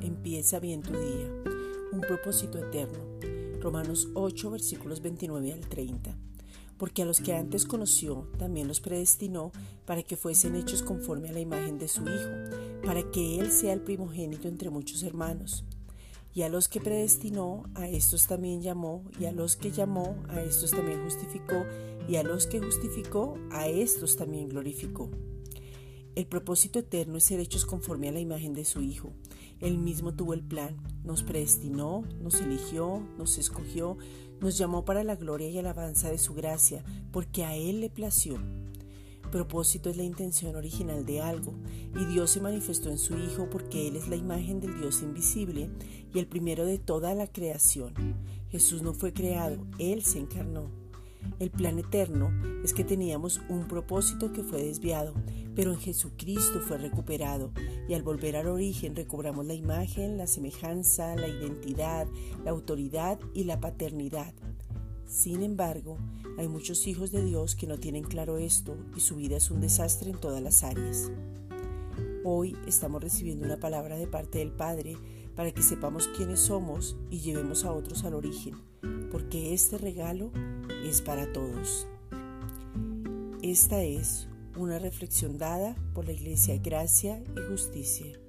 empieza bien tu día. Un propósito eterno. Romanos 8 versículos 29 al 30. Porque a los que antes conoció, también los predestinó para que fuesen hechos conforme a la imagen de su Hijo, para que Él sea el primogénito entre muchos hermanos. Y a los que predestinó, a estos también llamó, y a los que llamó, a estos también justificó, y a los que justificó, a estos también glorificó. El propósito eterno es ser hechos conforme a la imagen de su Hijo. Él mismo tuvo el plan, nos predestinó, nos eligió, nos escogió, nos llamó para la gloria y alabanza de su gracia, porque a Él le plació propósito es la intención original de algo, y Dios se manifestó en su Hijo porque Él es la imagen del Dios invisible y el primero de toda la creación. Jesús no fue creado, Él se encarnó. El plan eterno es que teníamos un propósito que fue desviado, pero en Jesucristo fue recuperado, y al volver al origen recobramos la imagen, la semejanza, la identidad, la autoridad y la paternidad. Sin embargo, hay muchos hijos de Dios que no tienen claro esto y su vida es un desastre en todas las áreas. Hoy estamos recibiendo una palabra de parte del Padre para que sepamos quiénes somos y llevemos a otros al origen, porque este regalo es para todos. Esta es una reflexión dada por la Iglesia Gracia y Justicia.